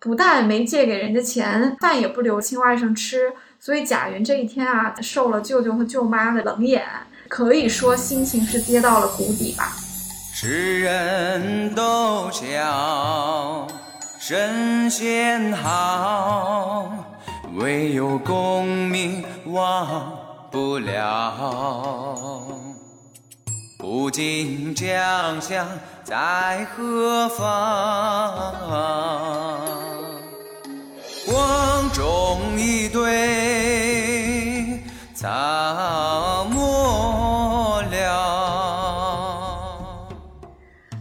不但没借给人家钱，饭也不留亲外甥吃，所以贾云这一天啊，受了舅舅和舅妈的冷眼，可以说心情是跌到了谷底吧。世人都笑神仙好，唯有功名忘不了。古今将相在何方？光中一对怎么了。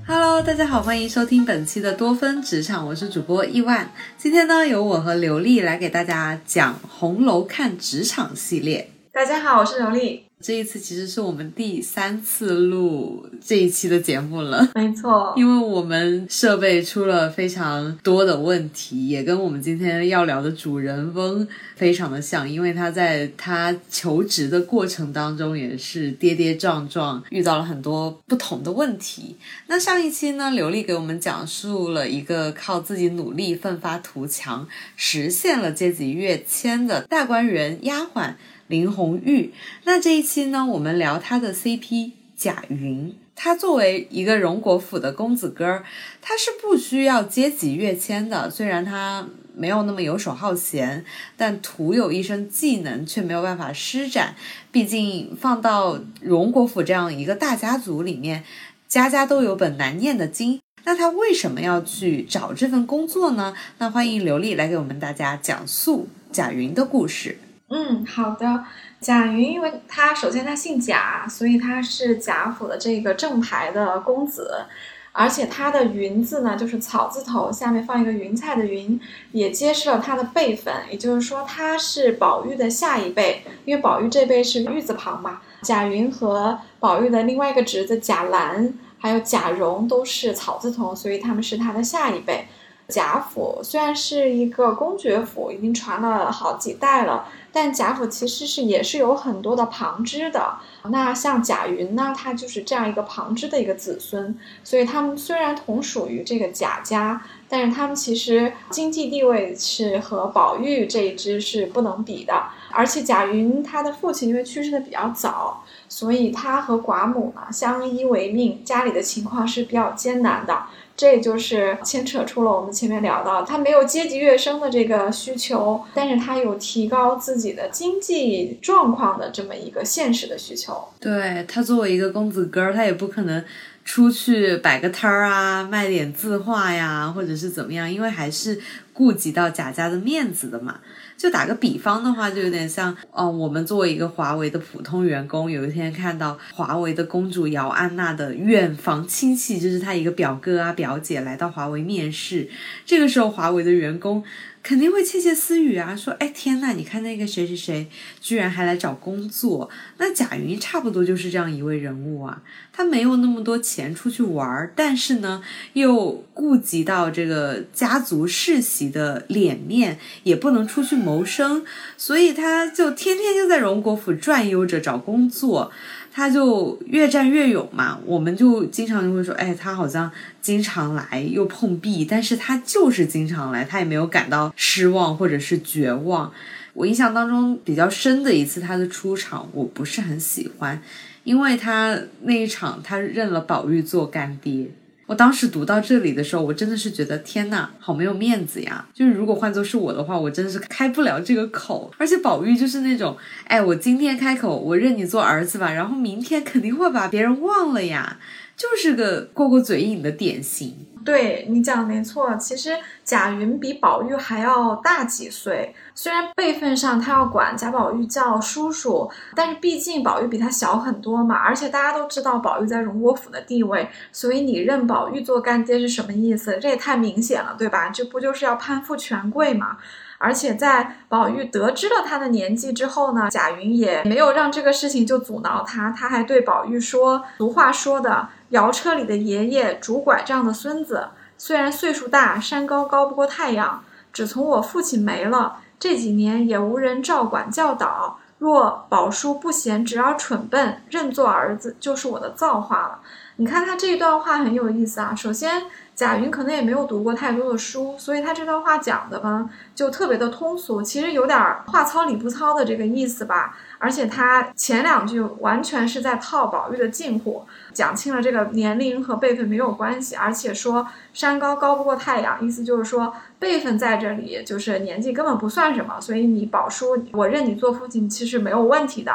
Hello，大家好，欢迎收听本期的多芬职场，我是主播亿万。今天呢，由我和刘丽来给大家讲《红楼看职场》系列。大家好，我是刘丽。这一次其实是我们第三次录这一期的节目了。没错，因为我们设备出了非常多的问题，也跟我们今天要聊的主人翁非常的像，因为他在他求职的过程当中也是跌跌撞撞，遇到了很多不同的问题。那上一期呢，刘丽给我们讲述了一个靠自己努力、奋发图强，实现了阶级跃迁的大观园丫鬟林红玉。那这一期呢，我们聊她的 CP 贾云。他作为一个荣国府的公子哥儿，他是不需要阶级跃迁的。虽然他没有那么游手好闲，但徒有一身技能却没有办法施展。毕竟放到荣国府这样一个大家族里面，家家都有本难念的经。那他为什么要去找这份工作呢？那欢迎刘丽来给我们大家讲述贾云的故事。嗯，好的。贾云，因为他首先他姓贾，所以他是贾府的这个正牌的公子，而且他的云字呢，就是草字头下面放一个云彩的云，也揭示了他的辈分，也就是说他是宝玉的下一辈，因为宝玉这辈是玉字旁嘛。贾云和宝玉的另外一个侄子贾兰，还有贾蓉都是草字头，所以他们是他的下一辈。贾府虽然是一个公爵府，已经传了好几代了，但贾府其实是也是有很多的旁支的。那像贾云呢，他就是这样一个旁支的一个子孙，所以他们虽然同属于这个贾家，但是他们其实经济地位是和宝玉这一支是不能比的。而且贾云他的父亲因为去世的比较早，所以他和寡母呢相依为命，家里的情况是比较艰难的。这就是牵扯出了我们前面聊到，他没有阶级跃升的这个需求，但是他有提高自己的经济状况的这么一个现实的需求。对他作为一个公子哥儿，他也不可能出去摆个摊儿啊，卖点字画呀，或者是怎么样，因为还是顾及到贾家的面子的嘛。就打个比方的话，就有点像，哦，我们作为一个华为的普通员工，有一天看到华为的公主姚安娜的远房亲戚，就是她一个表哥啊表姐来到华为面试，这个时候华为的员工。肯定会窃窃私语啊，说，哎天呐，你看那个谁谁谁，居然还来找工作。那贾云差不多就是这样一位人物啊，他没有那么多钱出去玩儿，但是呢，又顾及到这个家族世袭的脸面，也不能出去谋生，所以他就天天就在荣国府转悠着找工作。他就越战越勇嘛，我们就经常就会说，哎，他好像经常来又碰壁，但是他就是经常来，他也没有感到失望或者是绝望。我印象当中比较深的一次他的出场，我不是很喜欢，因为他那一场他认了宝玉做干爹。我当时读到这里的时候，我真的是觉得天呐，好没有面子呀！就是如果换作是我的话，我真的是开不了这个口。而且宝玉就是那种，哎，我今天开口，我认你做儿子吧，然后明天肯定会把别人忘了呀，就是个过过嘴瘾的典型。对你讲的没错，其实贾云比宝玉还要大几岁，虽然辈分上他要管贾宝玉叫叔叔，但是毕竟宝玉比他小很多嘛，而且大家都知道宝玉在荣国府的地位，所以你认宝玉做干爹是什么意思？这也太明显了，对吧？这不就是要攀附权贵吗？而且在宝玉得知了他的年纪之后呢，贾云也没有让这个事情就阻挠他，他还对宝玉说：“俗话说的，摇车里的爷爷，拄拐杖的孙子，虽然岁数大，山高高不过太阳，只从我父亲没了，这几年也无人照管教导。若宝叔不嫌侄儿蠢笨，认作儿子就是我的造化了。”你看他这一段话很有意思啊。首先，贾云可能也没有读过太多的书，所以他这段话讲的呢就特别的通俗，其实有点话糙理不糙的这个意思吧。而且他前两句完全是在套宝玉的近乎，讲清了这个年龄和辈分没有关系，而且说山高高不过太阳，意思就是说辈分在这里就是年纪根本不算什么，所以你宝叔我认你做父亲其实没有问题的。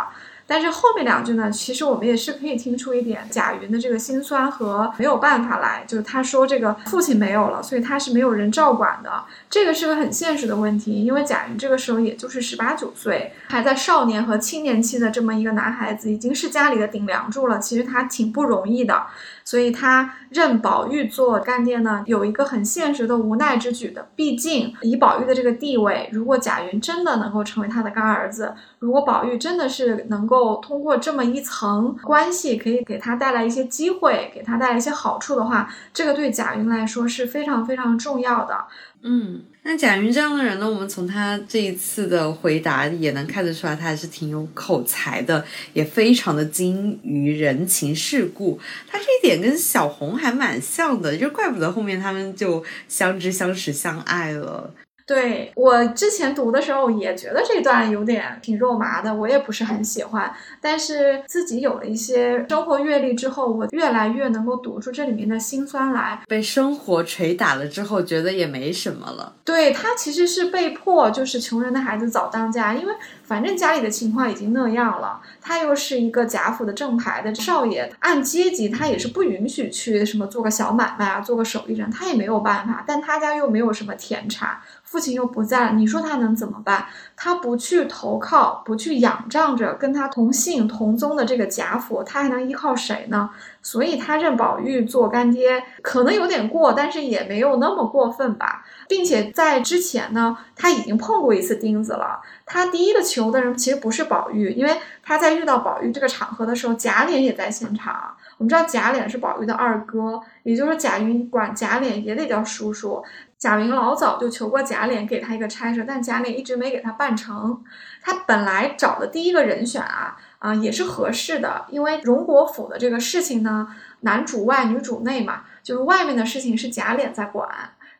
但是后面两句呢，其实我们也是可以听出一点贾云的这个心酸和没有办法来，就是他说这个父亲没有了，所以他是没有人照管的，这个是个很现实的问题。因为贾云这个时候也就是十八九岁，还在少年和青年期的这么一个男孩子，已经是家里的顶梁柱了，其实他挺不容易的。所以他认宝玉做干爹呢，有一个很现实的无奈之举的。毕竟以宝玉的这个地位，如果贾云真的能够成为他的干儿子，如果宝玉真的是能够通过这么一层关系，可以给他带来一些机会，给他带来一些好处的话，这个对贾云来说是非常非常重要的。嗯，那贾云这样的人呢，我们从他这一次的回答也能看得出来，他还是挺有口才的，也非常的精于人情世故。他这一点跟小红还蛮像的，就怪不得后面他们就相知相识相爱了。对我之前读的时候也觉得这段有点挺肉麻的，我也不是很喜欢。但是自己有了一些生活阅历之后，我越来越能够读出这里面的辛酸来。被生活捶打了之后，觉得也没什么了。对他其实是被迫，就是穷人的孩子早当家，因为反正家里的情况已经那样了。他又是一个贾府的正牌的少爷，按阶级他也是不允许去什么做个小买卖啊，做个手艺人，他也没有办法。但他家又没有什么田产。父亲又不在了，你说他能怎么办？他不去投靠，不去仰仗着跟他同姓同宗的这个贾府，他还能依靠谁呢？所以他认宝玉做干爹，可能有点过，但是也没有那么过分吧。并且在之前呢，他已经碰过一次钉子了。他第一个求的人其实不是宝玉，因为他在遇到宝玉这个场合的时候，贾琏也在现场。我们知道贾琏是宝玉的二哥，也就是贾云管贾琏也得叫叔叔。贾云老早就求过贾琏给他一个差事，但贾琏一直没给他办成。他本来找的第一个人选啊啊也是合适的，因为荣国府的这个事情呢，男主外女主内嘛，就是外面的事情是贾琏在管。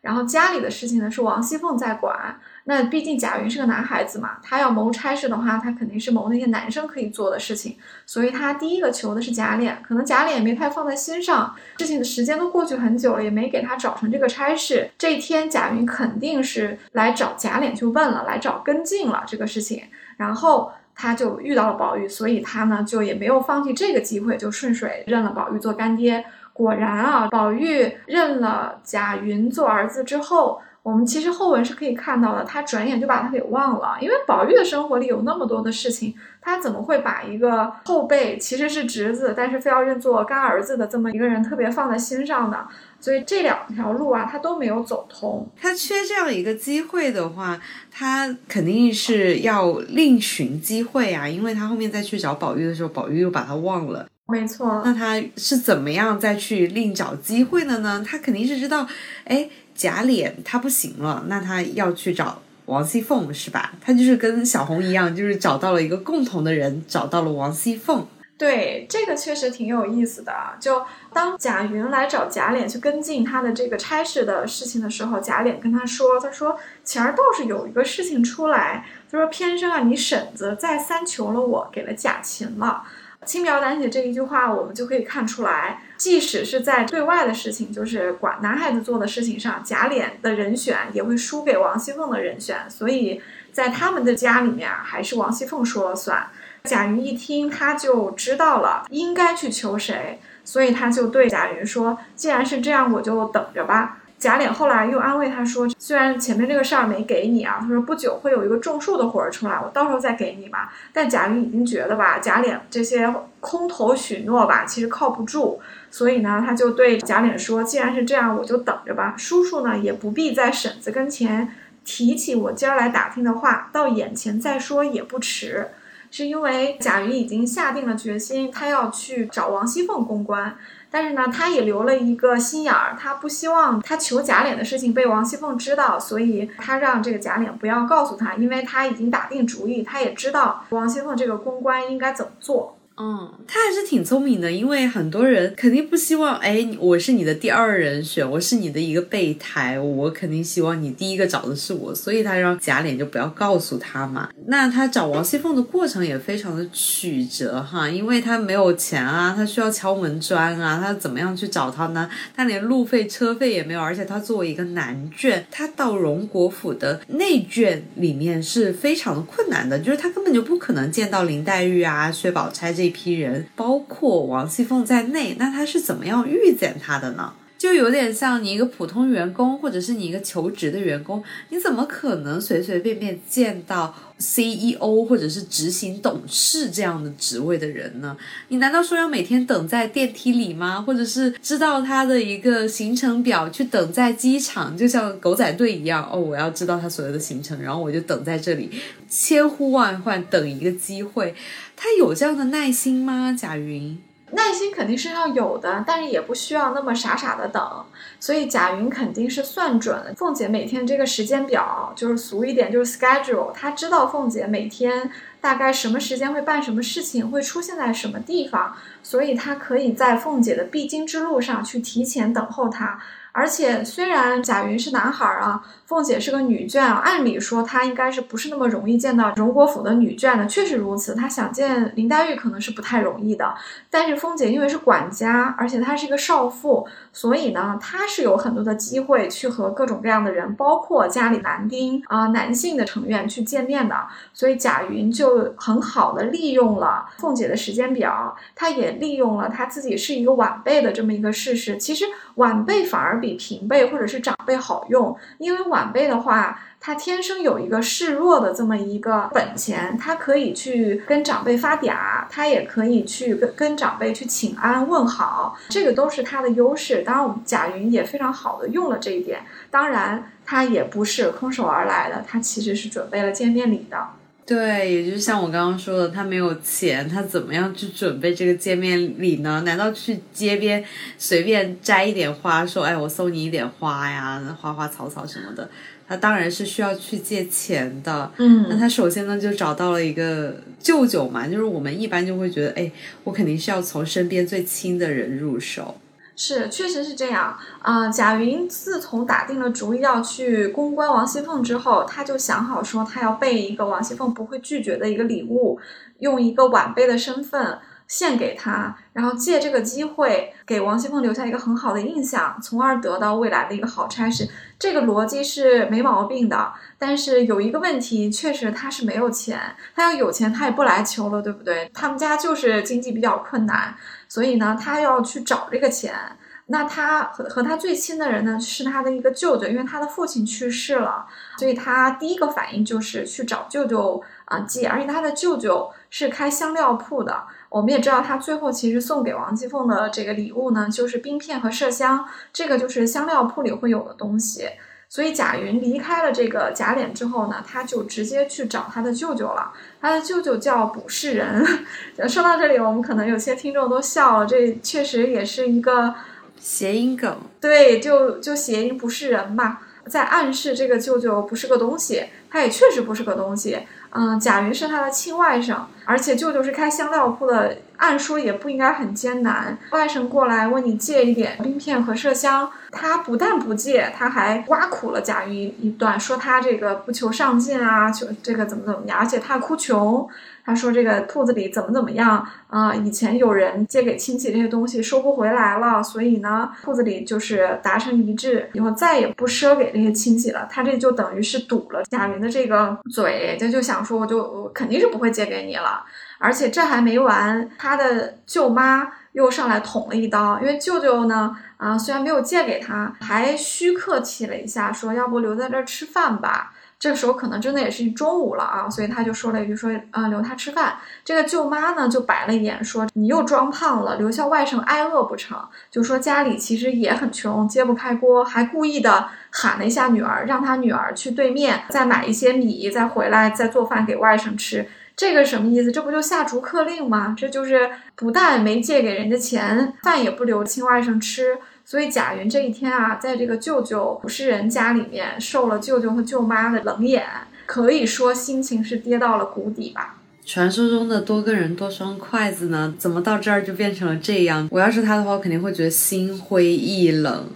然后家里的事情呢是王熙凤在管，那毕竟贾云是个男孩子嘛，他要谋差事的话，他肯定是谋那些男生可以做的事情，所以他第一个求的是贾琏，可能贾琏也没太放在心上，事情的时间都过去很久了，也没给他找成这个差事。这一天贾云肯定是来找贾琏去问了，来找跟进了这个事情，然后他就遇到了宝玉，所以他呢就也没有放弃这个机会，就顺水认了宝玉做干爹。果然啊，宝玉认了贾云做儿子之后，我们其实后文是可以看到的，他转眼就把他给忘了。因为宝玉的生活里有那么多的事情，他怎么会把一个后辈其实是侄子，但是非要认作干儿子的这么一个人特别放在心上呢？所以这两条路啊，他都没有走通。他缺这样一个机会的话，他肯定是要另寻机会啊，因为他后面再去找宝玉的时候，宝玉又把他忘了。没错，那他是怎么样再去另找机会的呢？他肯定是知道，哎，贾琏他不行了，那他要去找王熙凤，是吧？他就是跟小红一样，就是找到了一个共同的人，找到了王熙凤。对，这个确实挺有意思的。就当贾云来找贾琏去跟进他的这个差事的事情的时候，贾琏跟他说：“他说前儿倒是有一个事情出来，他说偏生啊，你婶子再三求了我，给了贾琴了。”轻描淡写这一句话，我们就可以看出来，即使是在对外的事情，就是管男孩子做的事情上，贾琏的人选也会输给王熙凤的人选，所以在他们的家里面，还是王熙凤说了算。贾云一听，他就知道了应该去求谁，所以他就对贾云说：“既然是这样，我就等着吧。”贾琏后来又安慰他说：“虽然前面这个事儿没给你啊，他说不久会有一个种树的活儿出来，我到时候再给你吧。”但贾云已经觉得吧，贾琏这些空头许诺吧，其实靠不住，所以呢，他就对贾琏说：“既然是这样，我就等着吧。叔叔呢，也不必在婶子跟前提起我今儿来打听的话，到眼前再说也不迟。”是因为贾云已经下定了决心，他要去找王熙凤公关。但是呢，他也留了一个心眼儿，他不希望他求贾琏的事情被王熙凤知道，所以他让这个贾琏不要告诉他，因为他已经打定主意，他也知道王熙凤这个公关应该怎么做。嗯，他还是挺聪明的，因为很多人肯定不希望，哎，我是你的第二人选，我是你的一个备胎，我肯定希望你第一个找的是我，所以他让贾琏就不要告诉他嘛。那他找王熙凤的过程也非常的曲折哈，因为他没有钱啊，他需要敲门砖啊，他怎么样去找他呢？他连路费车费也没有，而且他作为一个男眷，他到荣国府的内眷里面是非常的困难的，就是他根本就不可能见到林黛玉啊、薛宝钗这。一批人，包括王熙凤在内，那他是怎么样遇见他的呢？就有点像你一个普通员工，或者是你一个求职的员工，你怎么可能随随便便见到 CEO 或者是执行董事这样的职位的人呢？你难道说要每天等在电梯里吗？或者是知道他的一个行程表，去等在机场，就像狗仔队一样？哦，我要知道他所有的行程，然后我就等在这里，千呼万唤等一个机会。他有这样的耐心吗？贾云。耐心肯定是要有的，但是也不需要那么傻傻的等。所以贾云肯定是算准凤姐每天这个时间表，就是俗一点就是 schedule。他知道凤姐每天大概什么时间会办什么事情，会出现在什么地方，所以他可以在凤姐的必经之路上去提前等候她。而且虽然贾云是男孩儿啊，凤姐是个女眷啊，按理说她应该是不是那么容易见到荣国府的女眷的，确实如此。她想见林黛玉可能是不太容易的，但是凤姐因为是管家，而且她是一个少妇，所以呢，她是有很多的机会去和各种各样的人，包括家里男丁啊、男性的成员去见面的。所以贾云就很好的利用了凤姐的时间表，她也利用了她自己是一个晚辈的这么一个事实。其实晚辈反而。比平辈或者是长辈好用，因为晚辈的话，他天生有一个示弱的这么一个本钱，他可以去跟长辈发嗲，他也可以去跟跟长辈去请安问好，这个都是他的优势。当然，我们贾云也非常好的用了这一点。当然，他也不是空手而来的，他其实是准备了见面礼的。对，也就是像我刚刚说的，他没有钱，他怎么样去准备这个见面礼呢？难道去街边随便摘一点花，说“哎，我送你一点花呀，花花草草什么的”？他当然是需要去借钱的。嗯，那他首先呢就找到了一个舅舅嘛，就是我们一般就会觉得，哎，我肯定是要从身边最亲的人入手。是，确实是这样啊。贾云自从打定了主意要去公关王熙凤之后，他就想好说，他要备一个王熙凤不会拒绝的一个礼物，用一个晚辈的身份献给他，然后借这个机会给王熙凤留下一个很好的印象，从而得到未来的一个好差事。这个逻辑是没毛病的。但是有一个问题，确实他是没有钱，他要有钱他也不来求了，对不对？他们家就是经济比较困难。所以呢，他要去找这个钱。那他和和他最亲的人呢，是他的一个舅舅，因为他的父亲去世了，所以他第一个反应就是去找舅舅啊记。而且他的舅舅是开香料铺的。我们也知道，他最后其实送给王熙凤的这个礼物呢，就是冰片和麝香，这个就是香料铺里会有的东西。所以贾云离开了这个贾琏之后呢，他就直接去找他的舅舅了。他的舅舅叫卜世仁。说到这里，我们可能有些听众都笑了，这确实也是一个谐音梗。对，就就谐音不是人嘛，在暗示这个舅舅不是个东西。他也确实不是个东西。嗯，贾云是他的亲外甥，而且舅舅是开香料铺的，按说也不应该很艰难。外甥过来问你借一点冰片和麝香，他不但不借，他还挖苦了贾云一段，说他这个不求上进啊，求这个怎么怎么样，而且他哭穷。他说这个铺子里怎么怎么样啊？以前有人借给亲戚这些东西收不回来了，所以呢，铺子里就是达成一致，以后再也不赊给这些亲戚了。他这就等于是堵了贾云的这个嘴，他就想说，我就我肯定是不会借给你了。而且这还没完，他的舅妈又上来捅了一刀，因为舅舅呢，啊，虽然没有借给他，还虚客气了一下，说要不留在这儿吃饭吧。这时候可能真的也是中午了啊，所以他就说了一句说，呃，留他吃饭。这个舅妈呢就白了一眼，说你又装胖了，留下外甥挨饿不成？就说家里其实也很穷，揭不开锅，还故意的喊了一下女儿，让他女儿去对面再买一些米，再回来再做饭给外甥吃。这个什么意思？这不就下逐客令吗？这就是不但没借给人家钱，饭也不留亲外甥吃。所以贾云这一天啊，在这个舅舅卜世仁家里面受了舅舅和舅妈的冷眼，可以说心情是跌到了谷底吧。传说中的多个人多双筷子呢？怎么到这儿就变成了这样？我要是他的话，我肯定会觉得心灰意冷。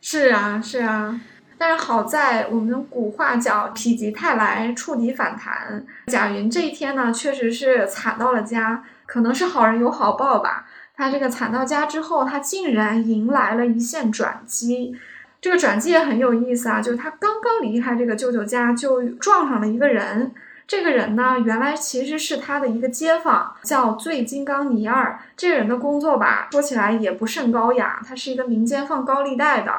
是啊，是啊。但是好在我们古话叫否极泰来，触底反弹。贾云这一天呢，确实是惨到了家，可能是好人有好报吧。他这个惨到家之后，他竟然迎来了一线转机。这个转机也很有意思啊，就是他刚刚离开这个舅舅家，就撞上了一个人。这个人呢，原来其实是他的一个街坊，叫醉金刚尼二。这个人的工作吧，说起来也不甚高雅，他是一个民间放高利贷的。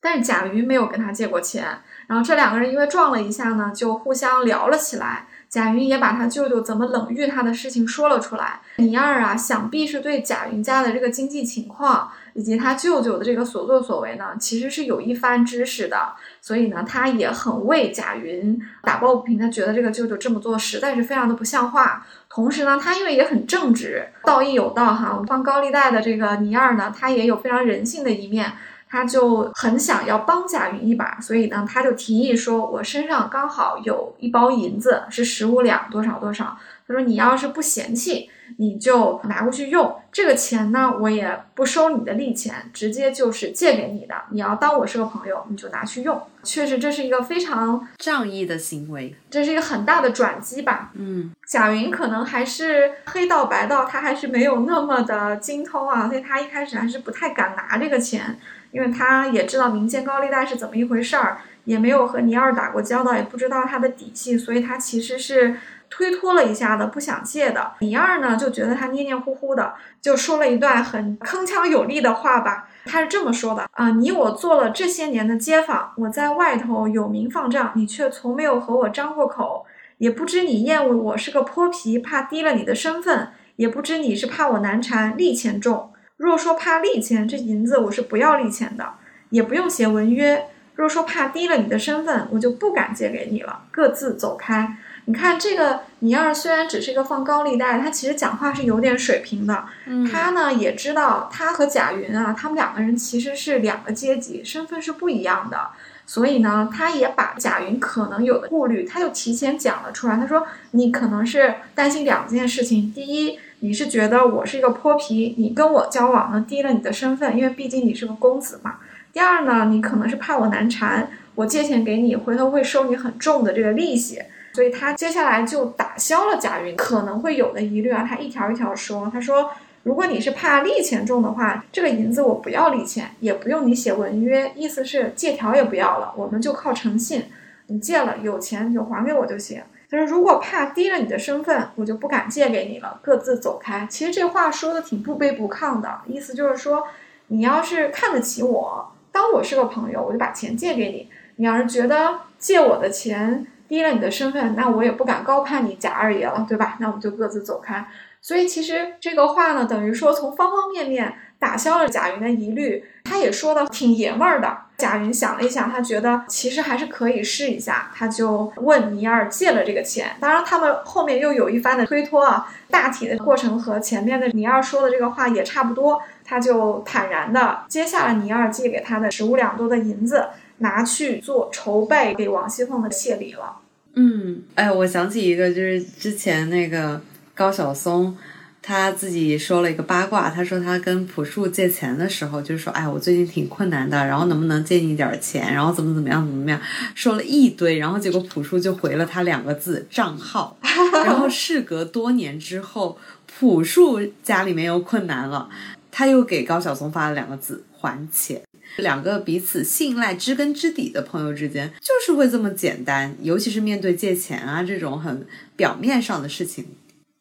但是贾云没有跟他借过钱，然后这两个人因为撞了一下呢，就互相聊了起来。贾云也把他舅舅怎么冷遇他的事情说了出来。倪二啊，想必是对贾云家的这个经济情况以及他舅舅的这个所作所为呢，其实是有一番知识的。所以呢，他也很为贾云打抱不平。他觉得这个舅舅这么做实在是非常的不像话。同时呢，他因为也很正直，道义有道哈。放高利贷的这个倪二呢，他也有非常人性的一面。他就很想要帮贾云一把，所以呢，他就提议说：“我身上刚好有一包银子，是十五两，多少多少。”他说：“你要是不嫌弃，你就拿过去用。这个钱呢，我也不收你的利钱，直接就是借给你的。你要当我是个朋友，你就拿去用。确实，这是一个非常仗义的行为，这是一个很大的转机吧。嗯，贾云可能还是黑道白道，他还是没有那么的精通啊，所以他一开始还是不太敢拿这个钱。”因为他也知道民间高利贷是怎么一回事儿，也没有和尼二打过交道，也不知道他的底细，所以他其实是推脱了一下的，不想借的。李二呢就觉得他黏黏糊糊的，就说了一段很铿锵有力的话吧。他是这么说的啊：“你我做了这些年的街坊，我在外头有名放账，你却从没有和我张过口，也不知你厌恶我是个泼皮，怕低了你的身份，也不知你是怕我难缠，利钱重。”若说怕利钱，这银子我是不要利钱的，也不用写文约。若说怕低了你的身份，我就不敢借给你了，各自走开。你看这个尼二虽然只是一个放高利贷，他其实讲话是有点水平的。他呢也知道他和贾云啊，他们两个人其实是两个阶级，身份是不一样的。所以呢，他也把贾云可能有的顾虑，他就提前讲了出来。他说：“你可能是担心两件事情，第一。”你是觉得我是一个泼皮，你跟我交往呢低了你的身份，因为毕竟你是个公子嘛。第二呢，你可能是怕我难缠，我借钱给你，回头会收你很重的这个利息。所以他接下来就打消了贾云可能会有的疑虑啊。他一条一条说，他说，如果你是怕利钱重的话，这个银子我不要利钱，也不用你写文约，意思是借条也不要了，我们就靠诚信，你借了有钱你就还给我就行。他说：“如果怕低了你的身份，我就不敢借给你了，各自走开。”其实这话说的挺不卑不亢的，意思就是说，你要是看得起我，当我是个朋友，我就把钱借给你；你要是觉得借我的钱低了你的身份，那我也不敢高攀你贾二爷了，对吧？那我们就各自走开。所以其实这个话呢，等于说从方方面面打消了贾云的疑虑，他也说的挺爷们儿的。贾云想了一想，他觉得其实还是可以试一下，他就问尼二借了这个钱。当然，他们后面又有一番的推脱啊，大体的过程和前面的尼二说的这个话也差不多。他就坦然的接下了尼二借给他的十五两多的银子，拿去做筹备给王熙凤的谢礼了。嗯，哎，我想起一个，就是之前那个。高晓松他自己说了一个八卦，他说他跟朴树借钱的时候，就是说，哎，我最近挺困难的，然后能不能借你点钱，然后怎么怎么样怎么怎么样，说了一堆，然后结果朴树就回了他两个字账号，然后事隔多年之后，朴树家里面又困难了，他又给高晓松发了两个字还钱，两个彼此信赖、知根知底的朋友之间就是会这么简单，尤其是面对借钱啊这种很表面上的事情。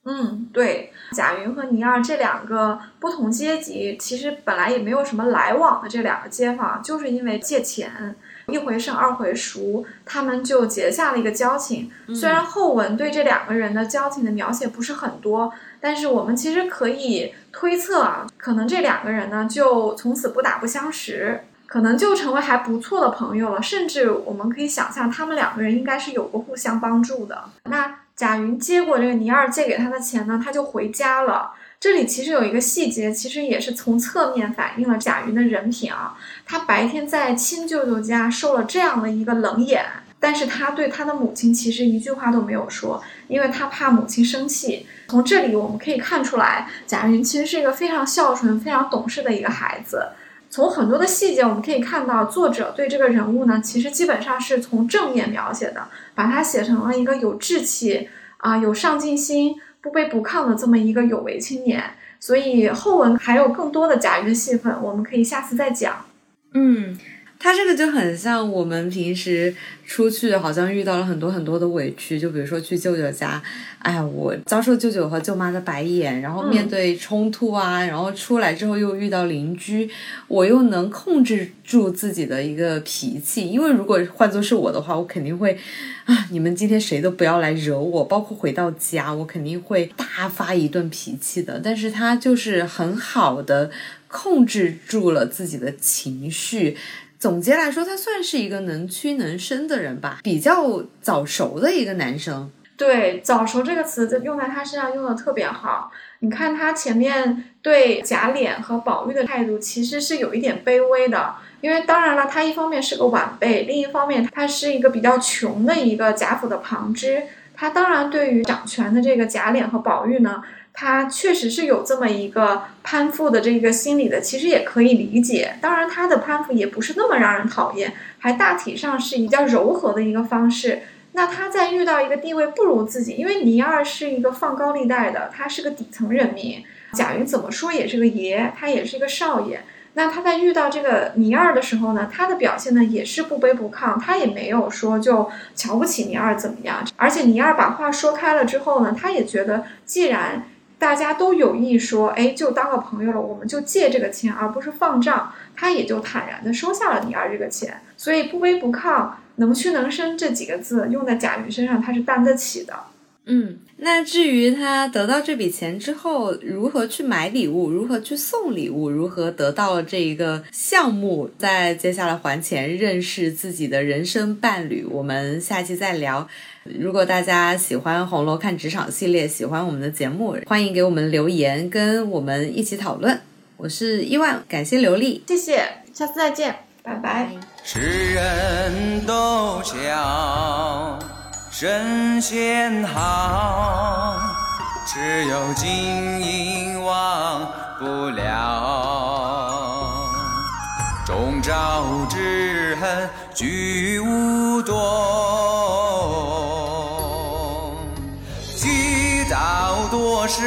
嗯，对，贾云和倪二这两个不同阶级，其实本来也没有什么来往的这两个街坊，就是因为借钱，一回生二回熟，他们就结下了一个交情。虽然后文对这两个人的交情的描写不是很多，但是我们其实可以推测啊，可能这两个人呢就从此不打不相识，可能就成为还不错的朋友了。甚至我们可以想象，他们两个人应该是有过互相帮助的。那。贾云接过这个尼二借给他的钱呢，他就回家了。这里其实有一个细节，其实也是从侧面反映了贾云的人品啊。他白天在亲舅舅家受了这样的一个冷眼，但是他对他的母亲其实一句话都没有说，因为他怕母亲生气。从这里我们可以看出来，贾云其实是一个非常孝顺、非常懂事的一个孩子。从很多的细节我们可以看到，作者对这个人物呢，其实基本上是从正面描写的，把他写成了一个有志气啊、有上进心、不卑不亢的这么一个有为青年。所以后文还有更多的贾云的戏份，我们可以下次再讲。嗯，他这个就很像我们平时出去，好像遇到了很多很多的委屈。就比如说去舅舅家，哎呀，我遭受舅舅和舅妈的白眼，然后面对冲突啊，然后出来之后又遇到邻居，我又能控制住自己的一个脾气。因为如果换作是我的话，我肯定会啊，你们今天谁都不要来惹我，包括回到家，我肯定会大发一顿脾气的。但是他就是很好的控制住了自己的情绪。总结来说，他算是一个能屈能伸的人吧，比较早熟的一个男生。对“早熟”这个词在用在他身上用的特别好。你看他前面对贾琏和宝玉的态度，其实是有一点卑微的。因为当然了，他一方面是个晚辈，另一方面他是一个比较穷的一个贾府的旁支。他当然对于掌权的这个贾琏和宝玉呢，他确实是有这么一个攀附的这个心理的，其实也可以理解。当然，他的攀附也不是那么让人讨厌，还大体上是比较柔和的一个方式。那他在遇到一个地位不如自己，因为倪二是一个放高利贷的，他是个底层人民，贾云怎么说也是个爷，他也是一个少爷。那他在遇到这个倪二的时候呢，他的表现呢也是不卑不亢，他也没有说就瞧不起倪二怎么样。而且倪二把话说开了之后呢，他也觉得既然大家都有意说，哎，就当个朋友了，我们就借这个钱，而不是放账，他也就坦然的收下了倪二这个钱。所以不卑不亢、能屈能伸这几个字用在贾云身上，他是担得起的。嗯，那至于他得到这笔钱之后，如何去买礼物，如何去送礼物，如何得到了这一个项目，在接下来还钱，认识自己的人生伴侣，我们下期再聊。如果大家喜欢《红楼看职场》系列，喜欢我们的节目，欢迎给我们留言，跟我们一起讨论。我是伊万，感谢刘丽，谢谢，下次再见，拜拜。世人都笑神仙好，只有金银忘不了。终朝之恨俱无多，积道多时